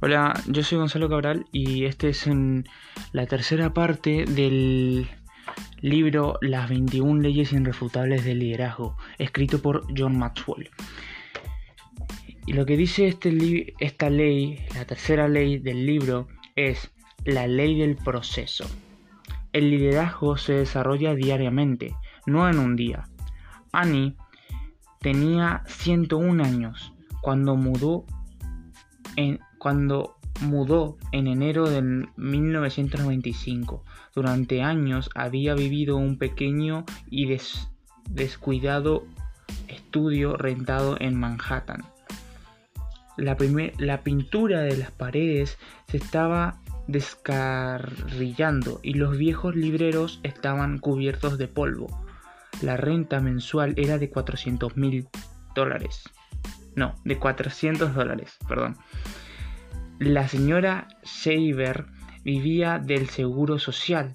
Hola, yo soy Gonzalo Cabral y este es en la tercera parte del libro Las 21 leyes irrefutables del liderazgo, escrito por John Maxwell. Y lo que dice este esta ley, la tercera ley del libro, es la ley del proceso. El liderazgo se desarrolla diariamente, no en un día. Annie tenía 101 años cuando mudó en, cuando mudó en enero de 1995. Durante años había vivido un pequeño y descuidado estudio rentado en Manhattan. La, la pintura de las paredes se estaba descarrillando y los viejos libreros estaban cubiertos de polvo. La renta mensual era de 400 mil dólares. No, de 400 dólares, perdón. La señora Shaver vivía del seguro social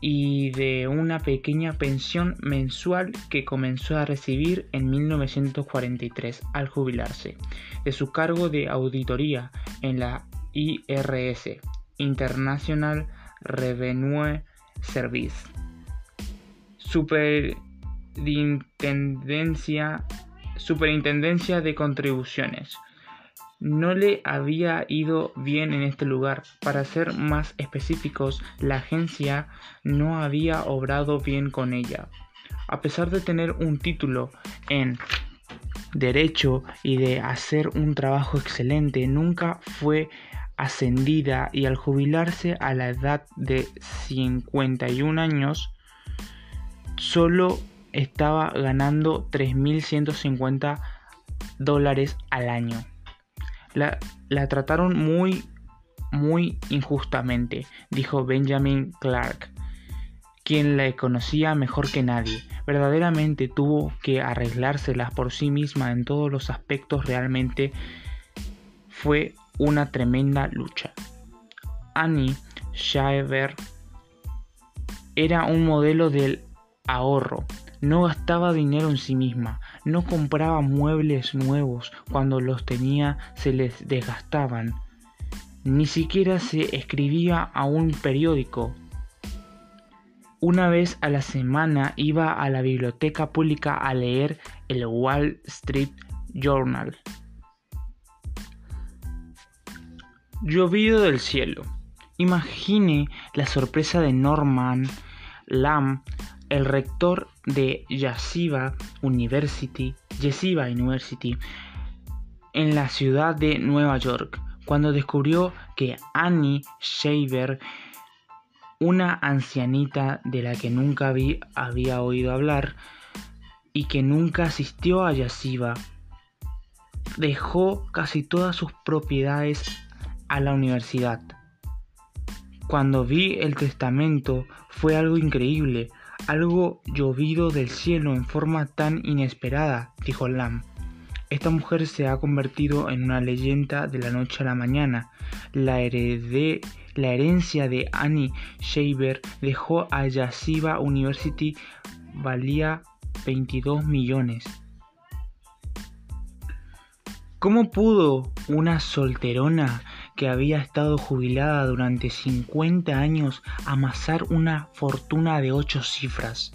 y de una pequeña pensión mensual que comenzó a recibir en 1943 al jubilarse de su cargo de auditoría en la IRS, International Revenue Service. Superintendencia, Superintendencia de Contribuciones no le había ido bien en este lugar. Para ser más específicos, la agencia no había obrado bien con ella. A pesar de tener un título en derecho y de hacer un trabajo excelente, nunca fue ascendida y al jubilarse a la edad de 51 años, solo estaba ganando 3.150 dólares al año. La, trataron muy, muy injustamente, dijo Benjamin Clark, quien la conocía mejor que nadie. Verdaderamente tuvo que arreglárselas por sí misma en todos los aspectos. Realmente fue una tremenda lucha. Annie Shaver era un modelo del ahorro. No gastaba dinero en sí misma, no compraba muebles nuevos, cuando los tenía se les desgastaban. Ni siquiera se escribía a un periódico. Una vez a la semana iba a la biblioteca pública a leer el Wall Street Journal. Llovido del cielo. Imagine la sorpresa de Norman Lamb el rector de Yeshiva University, Yeshiva University en la ciudad de Nueva York, cuando descubrió que Annie Shaver, una ancianita de la que nunca había oído hablar y que nunca asistió a Yeshiva, dejó casi todas sus propiedades a la universidad. Cuando vi el testamento fue algo increíble. Algo llovido del cielo en forma tan inesperada, dijo Lam. Esta mujer se ha convertido en una leyenda de la noche a la mañana. La, la herencia de Annie Shaver dejó a Yashiva University valía 22 millones. ¿Cómo pudo una solterona que había estado jubilada durante 50 años amasar una fortuna de 8 cifras?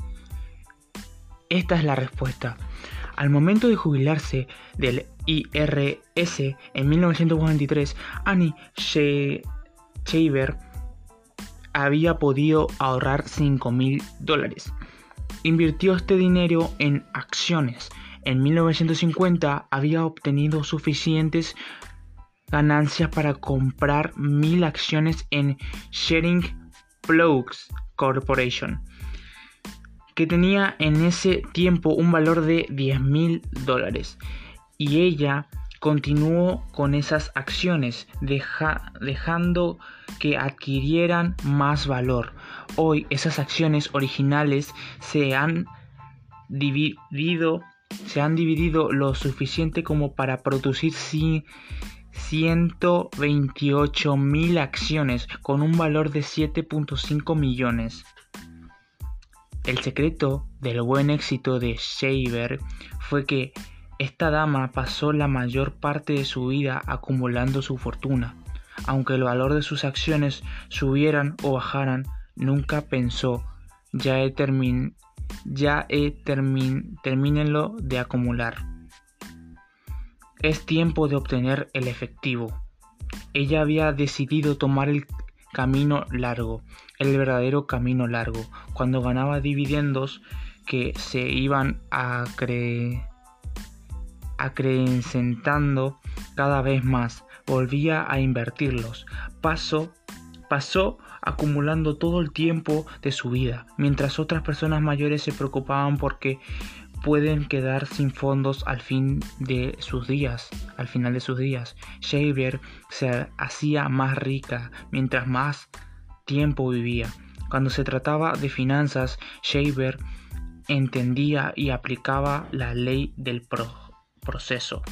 Esta es la respuesta. Al momento de jubilarse del IRS en 1943, Annie Shaver había podido ahorrar 5 mil dólares. Invirtió este dinero en acciones. En 1950 había obtenido suficientes ganancias para comprar mil acciones en Sharing Plugs Corporation, que tenía en ese tiempo un valor de 10 mil dólares. Y ella continuó con esas acciones, dejando que adquirieran más valor. Hoy esas acciones originales se han dividido se han dividido lo suficiente como para producir 128 mil acciones con un valor de 7.5 millones. El secreto del buen éxito de Shaver fue que Esta dama pasó la mayor parte de su vida acumulando su fortuna. Aunque el valor de sus acciones subieran o bajaran, nunca pensó, ya he, termin ya he termin de acumular. Es tiempo de obtener el efectivo. Ella había decidido tomar el camino largo, el verdadero camino largo, cuando ganaba dividendos que se iban acrecentando cada vez más, volvía a invertirlos. Pasó, pasó acumulando todo el tiempo de su vida, mientras otras personas mayores se preocupaban porque pueden quedar sin fondos al fin de sus días, al final de sus días. Shaver se hacía más rica mientras más tiempo vivía. Cuando se trataba de finanzas, Shaver entendía y aplicaba la ley del proceso.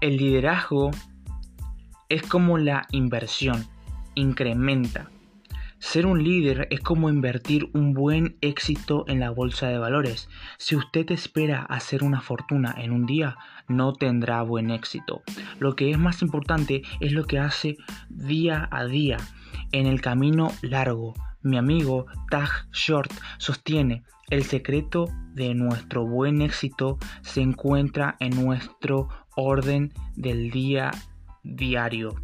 El liderazgo es como la inversión, incrementa, ser un líder es como invertir un buen éxito en la bolsa de valores. Si usted espera hacer una fortuna en un día, no tendrá buen éxito. Lo que es más importante es lo que hace día a día en el camino largo. Mi amigo Tag Short sostiene, el secreto de nuestro buen éxito se encuentra en nuestro orden del día diario.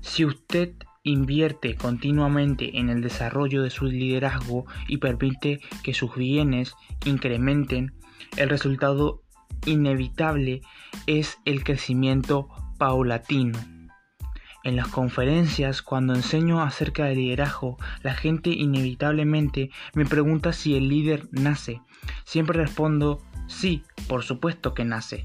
Si usted invierte continuamente en el desarrollo de su liderazgo y permite que sus bienes incrementen, el resultado inevitable es el crecimiento paulatino. En las conferencias, cuando enseño acerca del liderazgo, la gente inevitablemente me pregunta si el líder nace. Siempre respondo, sí, por supuesto que nace.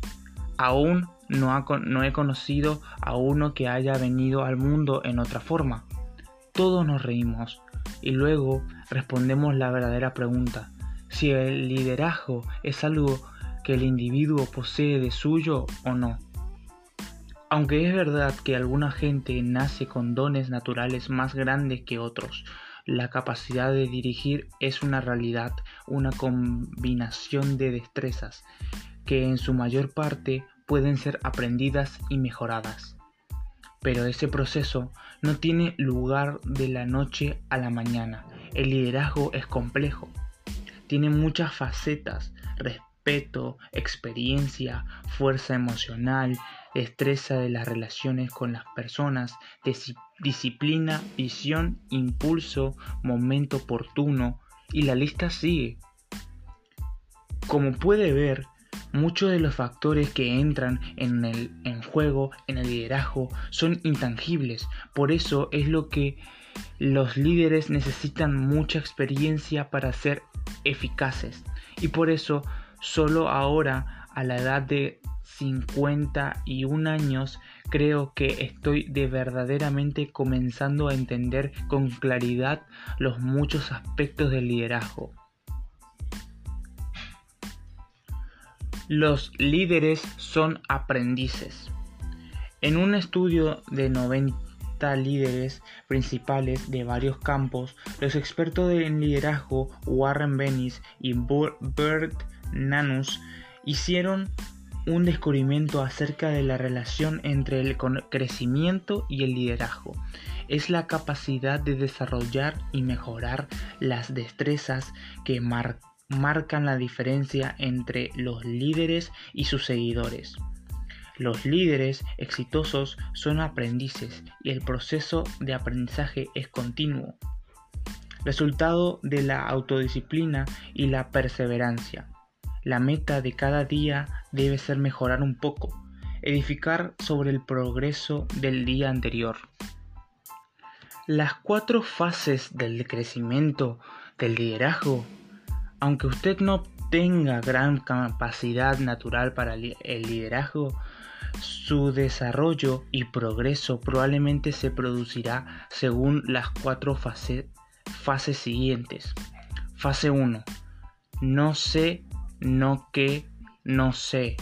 Aún no, he conocido a uno que haya venido al mundo en otra forma. Todos nos reímos y luego respondemos la verdadera pregunta, si el liderazgo es algo que el individuo posee de suyo o no. Aunque es verdad que alguna gente nace con dones naturales más grandes que otros, la capacidad de dirigir es una realidad, una combinación de destrezas que en su mayor parte pueden ser aprendidas y mejoradas. Pero ese proceso no tiene lugar de la noche a la mañana. El liderazgo es complejo. Tiene muchas facetas, respeto, experiencia, fuerza emocional, destreza de las relaciones con las personas, disciplina, visión, impulso, momento oportuno, y la lista sigue. Como puede ver, Muchos de los factores que entran en el juego, en el liderazgo, son intangibles. Por eso es lo que los líderes necesitan mucha experiencia para ser eficaces. Y por eso solo ahora, a la edad de 51 años, creo que estoy de verdaderamente comenzando a entender con claridad los muchos aspectos del liderazgo. Los líderes son aprendices. En un estudio de 90 líderes principales de varios campos, los expertos en liderazgo Warren Bennis y Bert Nanus hicieron un descubrimiento acerca de la relación entre el crecimiento y el liderazgo. Es la capacidad de desarrollar y mejorar las destrezas que marcan marcan la diferencia entre los líderes y sus seguidores. Los líderes exitosos son aprendices y el proceso de aprendizaje es continuo, resultado de la autodisciplina y la perseverancia. La meta de cada día debe ser mejorar un poco, edificar sobre el progreso del día anterior. Las cuatro fases del crecimiento del liderazgo aunque usted no tenga gran capacidad natural para el liderazgo, su desarrollo y progreso probablemente se producirá según las cuatro fases siguientes. Fase 1. No sé, no que, no sé.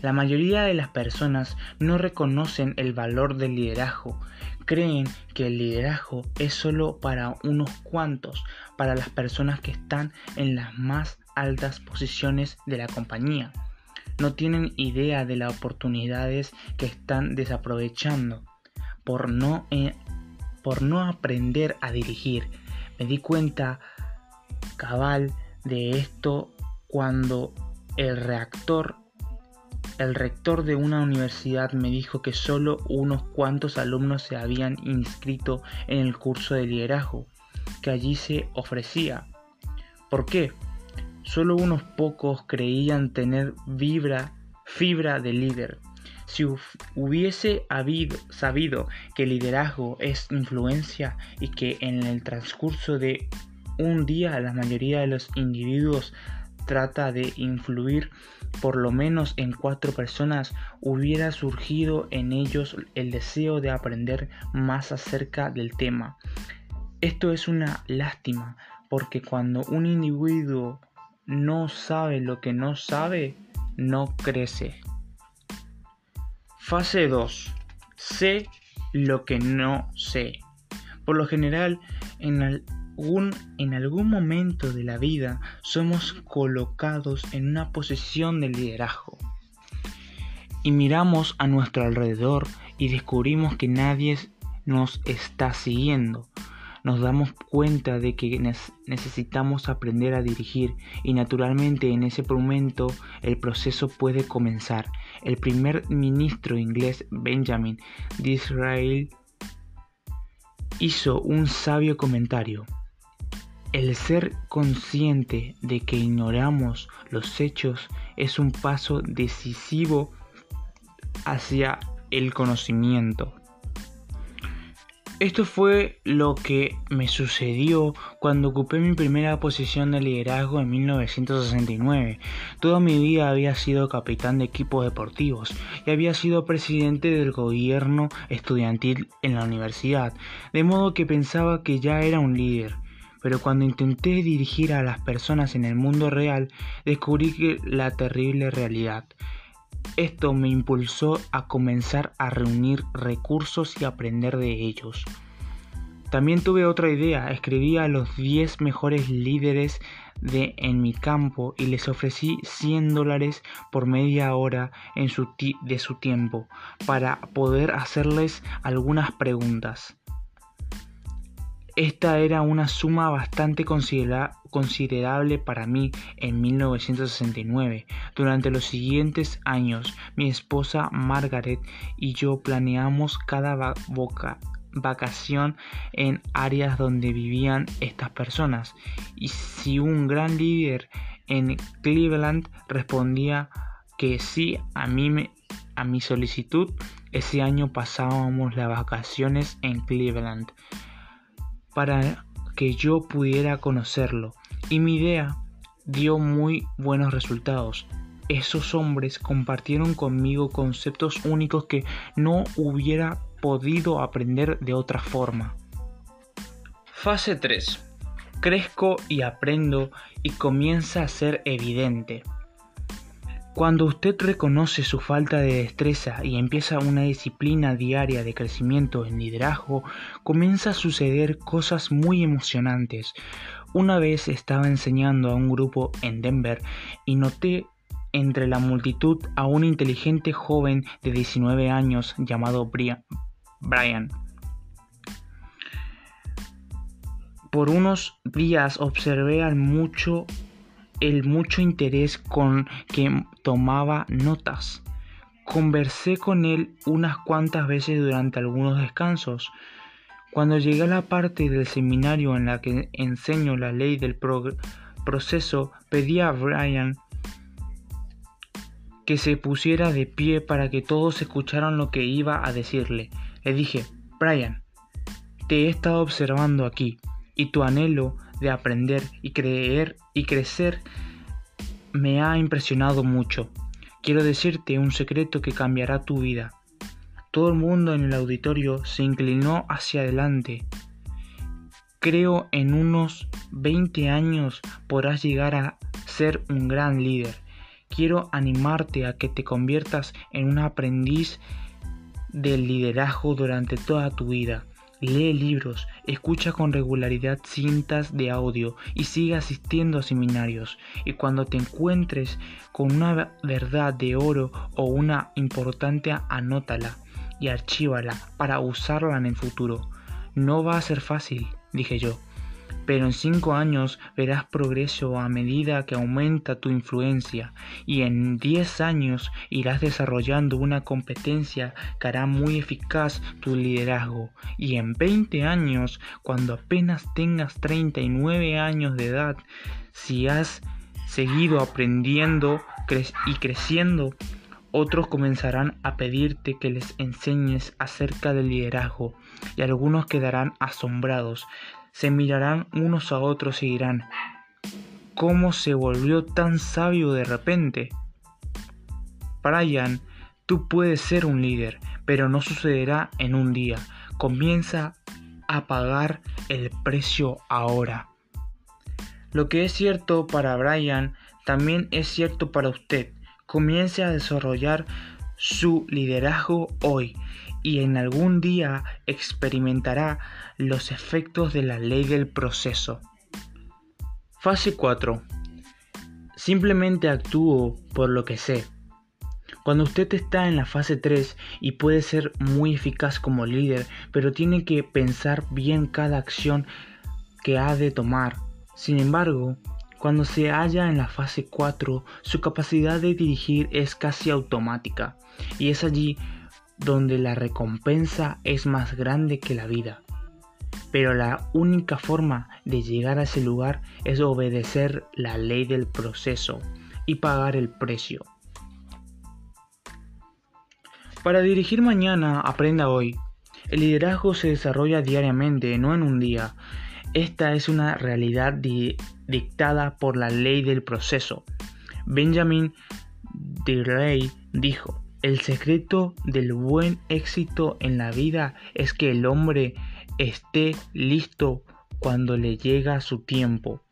La mayoría de las personas no reconocen el valor del liderazgo creen que el liderazgo es solo para unos cuantos, para las personas que están en las más altas posiciones de la compañía. No tienen idea de las oportunidades que están desaprovechando por no, eh, por no aprender a dirigir. Me di cuenta cabal de esto cuando el reactor el rector de una universidad me dijo que solo unos cuantos alumnos se habían inscrito en el curso de liderazgo que allí se ofrecía. ¿Por qué? Solo unos pocos creían tener vibra, fibra de líder. Si hubiese habido, sabido que liderazgo es influencia y que en el transcurso de un día la mayoría de los individuos trata de influir por lo menos en cuatro personas, hubiera surgido en ellos el deseo de aprender más acerca del tema. Esto es una lástima, porque cuando un individuo no sabe lo que no sabe, no crece. Fase 2. Sé lo que no sé. Por lo general, en el en algún momento de la vida somos colocados en una posición de liderazgo. Y miramos a nuestro alrededor y descubrimos que nadie nos está siguiendo. Nos damos cuenta de que necesitamos aprender a dirigir y naturalmente en ese momento el proceso puede comenzar. El primer ministro inglés Benjamin Disraeli hizo un sabio comentario. El ser consciente de que ignoramos los hechos es un paso decisivo hacia el conocimiento. Esto fue lo que me sucedió cuando ocupé mi primera posición de liderazgo en 1969. Toda mi vida había sido capitán de equipos deportivos y había sido presidente del gobierno estudiantil en la universidad, de modo que pensaba que ya era un líder pero cuando intenté dirigir a las personas en el mundo real, descubrí que la terrible realidad. Esto me impulsó a comenzar a reunir recursos y aprender de ellos. También tuve otra idea, escribí a los 10 mejores líderes de en mi campo y les ofrecí 100 dólares por media hora en su de su tiempo para poder hacerles algunas preguntas. Esta era una suma bastante considerable para mí en 1969. Durante los siguientes años, mi esposa Margaret y yo planeamos cada vacación en áreas donde vivían estas personas. Y si un gran líder en Cleveland respondía que sí a, mi solicitud, ese año pasábamos las vacaciones en Cleveland para que yo pudiera conocerlo y mi idea dio muy buenos resultados. Esos hombres compartieron conmigo conceptos únicos que no hubiera podido aprender de otra forma. Fase 3. Crezco y aprendo y comienza a ser evidente. Cuando usted reconoce su falta de destreza y empieza una disciplina diaria de crecimiento en liderazgo, comienza a suceder cosas muy emocionantes. Una vez estaba enseñando a un grupo en Denver y noté entre la multitud a un inteligente joven de 19 años llamado Brian. Por unos días observé al mucho el mucho interés con que tomaba notas. Conversé con él unas cuantas veces durante algunos descansos. Cuando llegué a la parte del seminario en la que enseño la ley del proceso, pedí a Brian que se pusiera de pie para que todos escucharan lo que iba a decirle. Le dije, Brian, te he estado observando aquí y tu anhelo de aprender y creer y crecer me ha impresionado mucho. Quiero decirte un secreto que cambiará tu vida. Todo el mundo en el auditorio se inclinó hacia adelante. Creo en unos 20 años podrás llegar a ser un gran líder. Quiero animarte a que te conviertas en un aprendiz del liderazgo durante toda tu vida. Lee libros, escucha con regularidad cintas de audio y sigue asistiendo a seminarios. Y cuando te encuentres con una verdad de oro o una importante, anótala y archívala para usarla en el futuro. No va a ser fácil, dije yo pero en cinco años verás progreso a medida que aumenta tu influencia y en diez años irás desarrollando una competencia que hará muy eficaz tu liderazgo. Y en veinte años, cuando apenas tengas 39 años de edad, si has seguido aprendiendo y creciendo, otros comenzarán a pedirte que les enseñes acerca del liderazgo y algunos quedarán asombrados se mirarán unos a otros y dirán, ¿cómo se volvió tan sabio de repente? Brian, tú puedes ser un líder, pero no sucederá en un día. Comienza a pagar el precio ahora. Lo que es cierto para Brian también es cierto para usted. Comience a desarrollar su liderazgo hoy y en algún día experimentará los efectos de la ley del proceso. Fase 4. Simplemente actúo por lo que sé. Cuando usted está en la fase 3 y puede ser muy eficaz como líder, pero tiene que pensar bien cada acción que ha de tomar. Sin embargo, cuando se halla en la fase 4, su capacidad de dirigir es casi automática y es allí donde la recompensa es más grande que la vida. Pero la única forma de llegar a ese lugar es obedecer la ley del proceso y pagar el precio. Para dirigir mañana, aprenda hoy. El liderazgo se desarrolla diariamente, no en un día. Esta es una realidad dictada por la ley del proceso. Benjamin Disraeli dijo, el secreto del buen éxito en la vida es que el hombre esté listo cuando le llega su tiempo.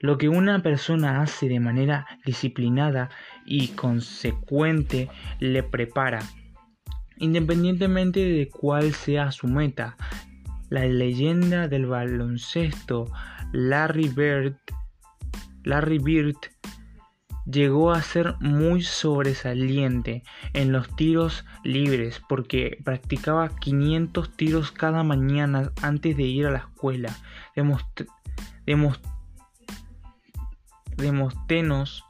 Lo que una persona hace de manera disciplinada y consecuente le prepara, independientemente de cuál sea su meta. La leyenda del baloncesto Larry Bird, Larry Bird llegó a ser muy sobresaliente en los tiros libres porque practicaba 500 tiros cada mañana antes de ir a la escuela. Demóstenos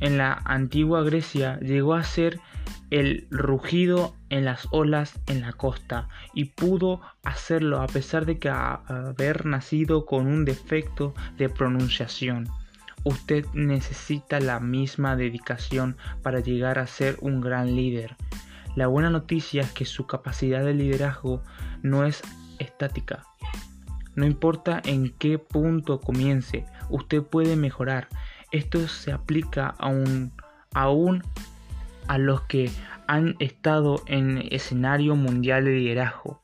en la antigua Grecia llegó a ser el rugido en las olas en la costa y pudo hacerlo a pesar de que haber nacido con un defecto de pronunciación. Usted necesita la misma dedicación para llegar a ser un gran líder. La buena noticia es que su capacidad de liderazgo no es estática. No importa en qué punto comience, usted puede mejorar. Esto se aplica aún, a los que han estado en escenario mundial de liderazgo.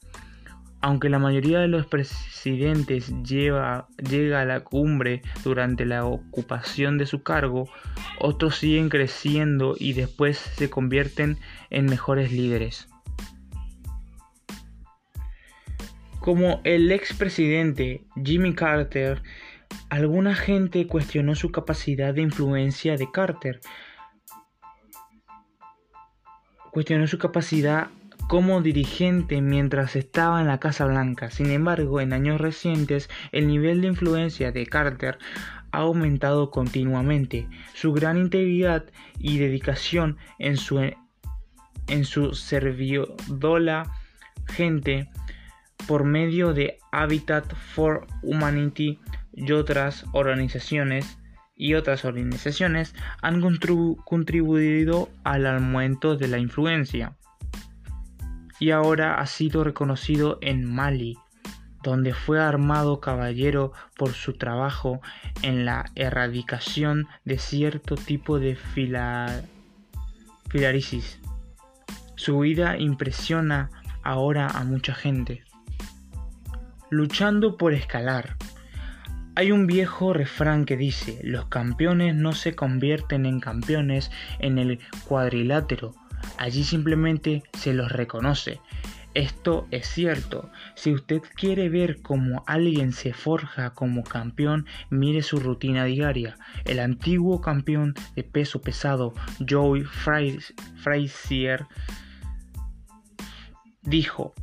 Aunque la mayoría de los presidentes llega a la cumbre durante la ocupación de su cargo, otros siguen creciendo y después se convierten en mejores líderes. Como el expresidente Jimmy Carter, alguna gente cuestionó su capacidad de influencia de Carter. Cuestionó su capacidad como dirigente mientras estaba en la Casa Blanca. Sin embargo, en años recientes, el nivel de influencia de Carter ha aumentado continuamente. Su gran integridad y dedicación en su, en su servidola gente por medio de Habitat for Humanity y otras organizaciones y otras organizaciones han contribuido al aumento de la influencia y ahora ha sido reconocido en Mali, donde fue armado caballero por su trabajo en la erradicación de cierto tipo de filarisis. Su vida impresiona ahora a mucha gente. Luchando por escalar. Hay un viejo refrán que dice, los campeones no se convierten en campeones en el cuadrilátero, Allí simplemente se los reconoce. Esto es cierto. Si usted quiere ver cómo alguien se forja como campeón, mire su rutina diaria. El antiguo campeón de peso pesado, Joey Frazier, dijo,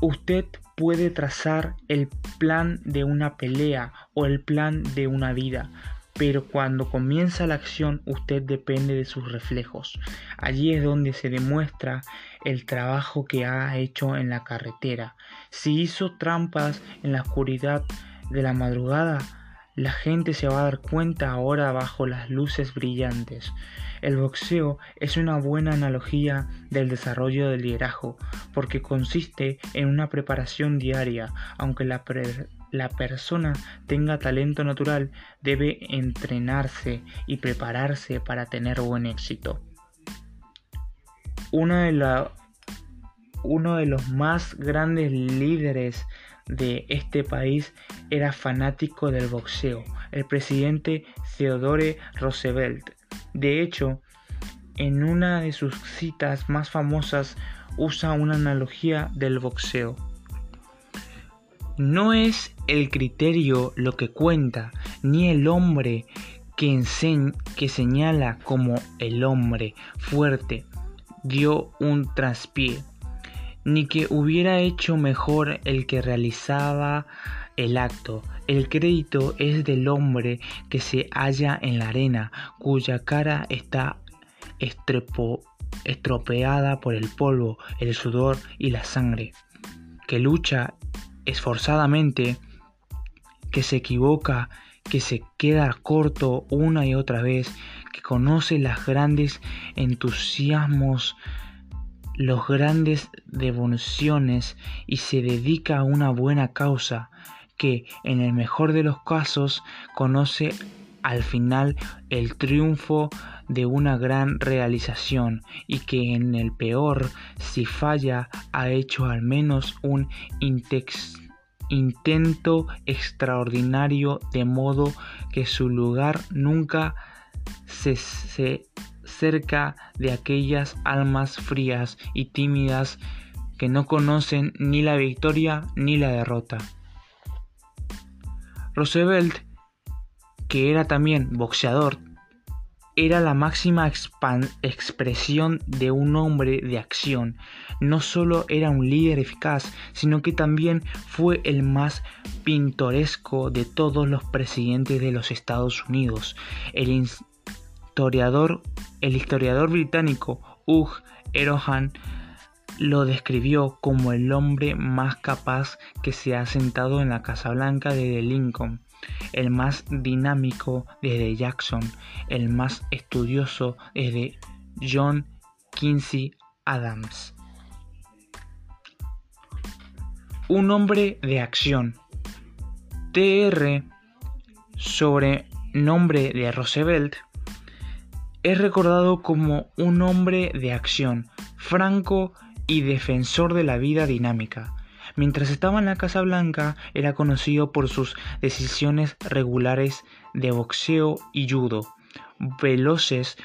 usted puede trazar el plan de una pelea o el plan de una vida, pero cuando comienza la acción usted depende de sus reflejos. Allí es donde se demuestra el trabajo que ha hecho en la carretera. Si hizo trampas en la oscuridad de la madrugada, la gente se va a dar cuenta ahora bajo las luces brillantes. El boxeo es una buena analogía del desarrollo del liderazgo porque consiste en una preparación diaria, aunque la, la persona tenga talento natural, debe entrenarse y prepararse para tener buen éxito. Uno de, uno de los más grandes líderes de este país era fanático del boxeo, el presidente Theodore Roosevelt. De hecho, en una de sus citas más famosas usa una analogía del boxeo. No es el criterio lo que cuenta, ni el hombre que, que señala como el hombre fuerte dio un traspié, ni que hubiera hecho mejor el que realizaba el acto. El crédito es del hombre que se halla en la arena, cuya cara está estropeada por el polvo, el sudor y la sangre, que lucha esforzadamente, que se equivoca, que se queda corto una y otra vez, que conoce las grandes entusiasmos, los grandes devociones y se dedica a una buena causa, que en el mejor de los casos conoce al final el triunfo de una gran realización y que en el peor, si falla, ha hecho al menos un intento extraordinario de modo que su lugar nunca se, se cerca de aquellas almas frías y tímidas que no conocen ni la victoria ni la derrota. Roosevelt que era también boxeador, era la máxima expresión de un hombre de acción. No solo era un líder eficaz, sino que también fue el más pintoresco de todos los presidentes de los Estados Unidos. El historiador, el historiador británico Hugh Erohan lo describió como el hombre más capaz que se ha sentado en la Casa Blanca desde Lincoln el más dinámico desde Jackson, el más estudioso desde John Quincy Adams. Un hombre de acción. TR, sobre nombre de Roosevelt, es recordado como un hombre de acción, franco y defensor de la vida dinámica. Mientras estaba en la Casa Blanca era conocido por sus decisiones regulares de boxeo y judo, veloces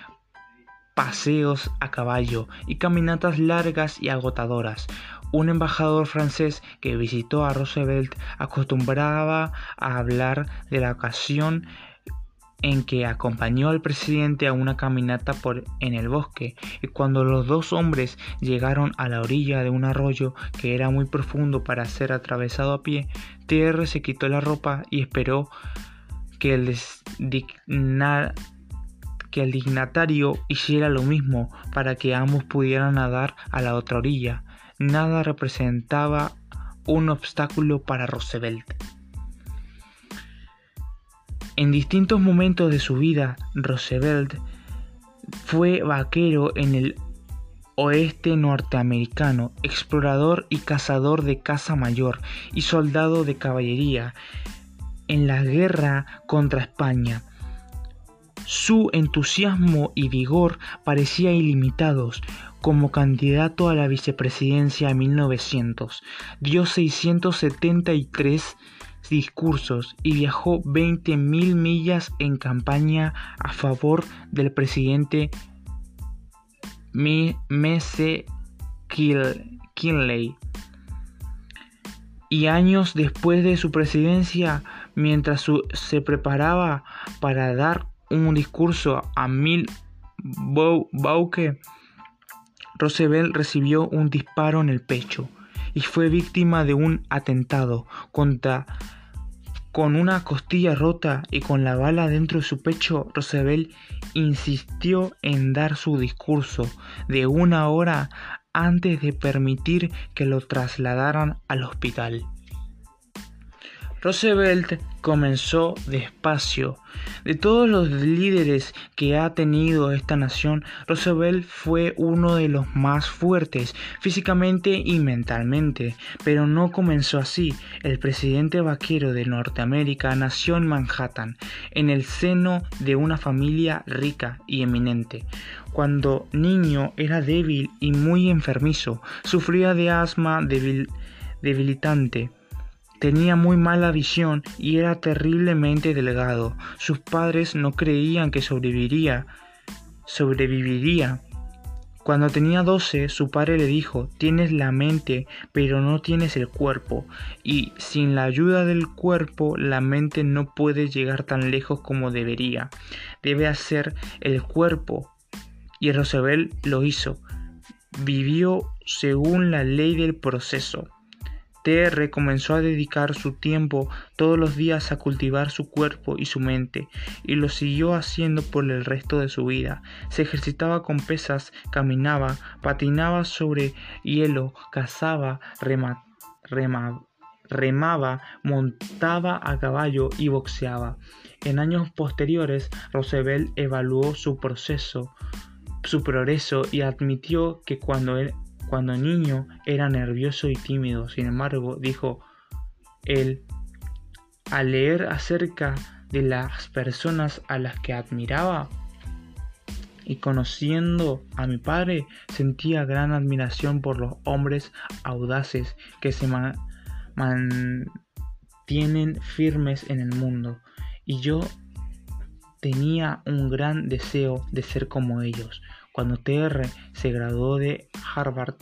paseos a caballo y caminatas largas y agotadoras. Un embajador francés que visitó a Roosevelt acostumbraba a hablar de la ocasión en que acompañó al presidente a una caminata por en el bosque y cuando los dos hombres llegaron a la orilla de un arroyo que era muy profundo para ser atravesado a pie, TR se quitó la ropa y esperó que el, que el dignatario hiciera lo mismo para que ambos pudieran nadar a la otra orilla. Nada representaba un obstáculo para Roosevelt. En distintos momentos de su vida, Roosevelt fue vaquero en el oeste norteamericano, explorador y cazador de caza mayor y soldado de caballería en la guerra contra España. Su entusiasmo y vigor parecía ilimitados. Como candidato a la vicepresidencia en 1900, dio 673 discursos y viajó 20.000 millas en campaña a favor del presidente Mese Kinley. Y años después de su presidencia, mientras se preparaba para dar un discurso a Mil Bauke, Roosevelt recibió un disparo en el pecho y fue víctima de un atentado contra con una costilla rota y con la bala dentro de su pecho, Roosevelt insistió en dar su discurso de una hora antes de permitir que lo trasladaran al hospital. Roosevelt comenzó despacio. De todos los líderes que ha tenido esta nación, Roosevelt fue uno de los más fuertes físicamente y mentalmente, pero no comenzó así. El presidente vaquero de Norteamérica nació en Manhattan, en el seno de una familia rica y eminente. Cuando niño era débil y muy enfermizo, sufría de asma debilitante Tenía muy mala visión y era terriblemente delgado. Sus padres no creían que sobreviviría. Sobreviviría. Cuando tenía 12, su padre le dijo, tienes la mente, pero no tienes el cuerpo, y sin la ayuda del cuerpo, la mente no puede llegar tan lejos como debería. Debe hacer el cuerpo. Y Roosevelt lo hizo. Vivió según la ley del proceso. TR comenzó a dedicar su tiempo todos los días a cultivar su cuerpo y su mente, y lo siguió haciendo por el resto de su vida. Se ejercitaba con pesas, caminaba, patinaba sobre hielo, cazaba, remaba, montaba a caballo y boxeaba. En años posteriores, Roosevelt evaluó su proceso, su progreso y admitió que cuando él cuando niño era nervioso y tímido, sin embargo, dijo él, al leer acerca de las personas a las que admiraba y conociendo a mi padre, sentía gran admiración por los hombres audaces que se mantienen firmes en el mundo. Y yo tenía un gran deseo de ser como ellos. Cuando TR se graduó de Harvard,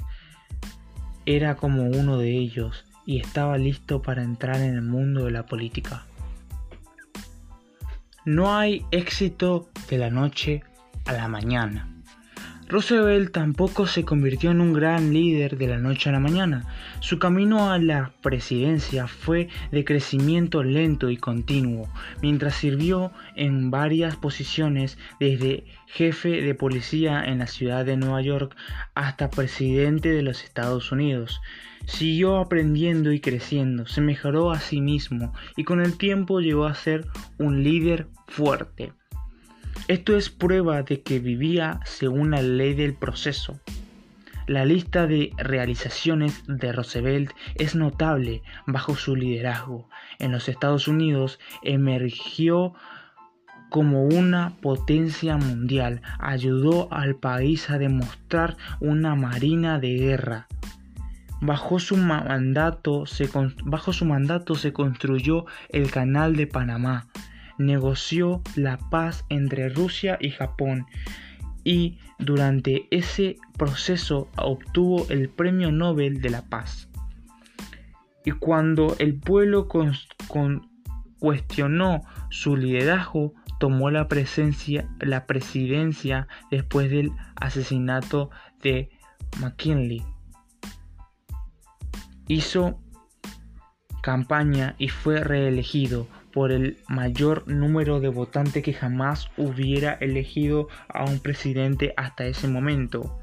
era como uno de ellos y estaba listo para entrar en el mundo de la política. No hay éxito de la noche a la mañana. Roosevelt tampoco se convirtió en un gran líder de la noche a la mañana. Su camino a la presidencia fue de crecimiento lento y continuo, mientras sirvió en varias posiciones desde jefe de policía en la ciudad de Nueva York hasta presidente de los Estados Unidos. Siguió aprendiendo y creciendo, se mejoró a sí mismo y con el tiempo llegó a ser un líder fuerte. Esto es prueba de que vivía según la ley del proceso. La lista de realizaciones de Roosevelt es notable bajo su liderazgo. En los Estados Unidos emergió como una potencia mundial, ayudó al país a demostrar una marina de guerra. Bajo su, mandato se, construyó el Canal de Panamá, negoció la paz entre Rusia y Japón y durante ese proceso obtuvo el Premio Nobel de la Paz. Y cuando el pueblo cuestionó su liderazgo, tomó la, presencia, la presidencia después del asesinato de McKinley. Hizo campaña y fue reelegido por el mayor número de votantes que jamás hubiera elegido a un presidente hasta ese momento.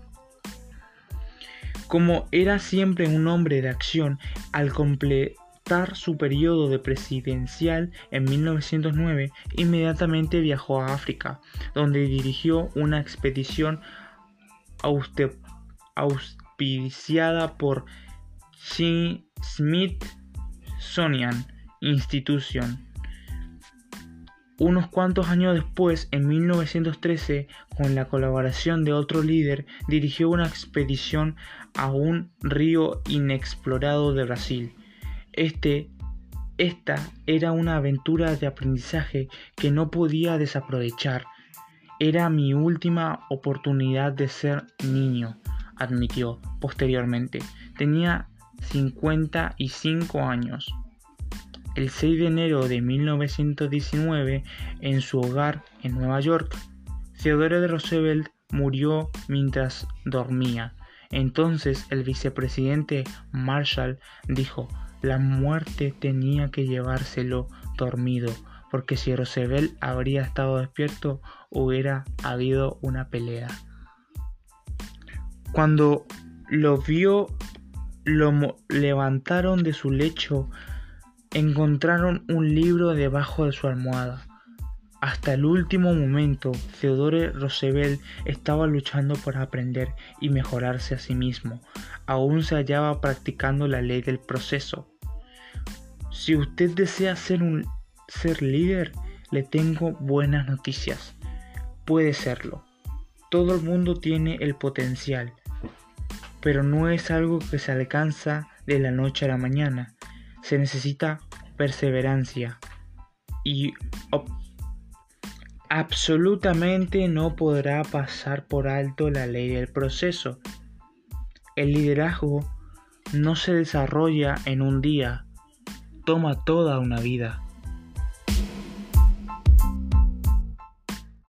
Como era siempre un hombre de acción, al completar su periodo de presidencial en 1909, inmediatamente viajó a África, donde dirigió una expedición auspiciada por Smithsonian Institution unos cuantos años después, en 1913, con la colaboración de otro líder, dirigió una expedición a un río inexplorado de Brasil. Este, esta era una aventura de aprendizaje que no podía desaprovechar. Era mi última oportunidad de ser niño, admitió posteriormente. Tenía 55 años. El 6 de enero de 1919, en su hogar en Nueva York, Theodore Roosevelt murió mientras dormía. Entonces el vicepresidente Marshall dijo, la muerte tenía que llevárselo dormido, porque si Roosevelt habría estado despierto hubiera habido una pelea. Cuando lo vio, lo levantaron de su lecho, encontraron un libro debajo de su almohada. Hasta el último momento, Theodore Roosevelt estaba luchando por aprender y mejorarse a sí mismo. Aún se hallaba practicando la ley del proceso. Si usted desea ser un ser líder, le tengo buenas noticias. Puede serlo. Todo el mundo tiene el potencial, pero no es algo que se alcanza de la noche a la mañana. Se necesita perseverancia y absolutamente no podrá pasar por alto la ley del proceso. El liderazgo no se desarrolla en un día, toma toda una vida.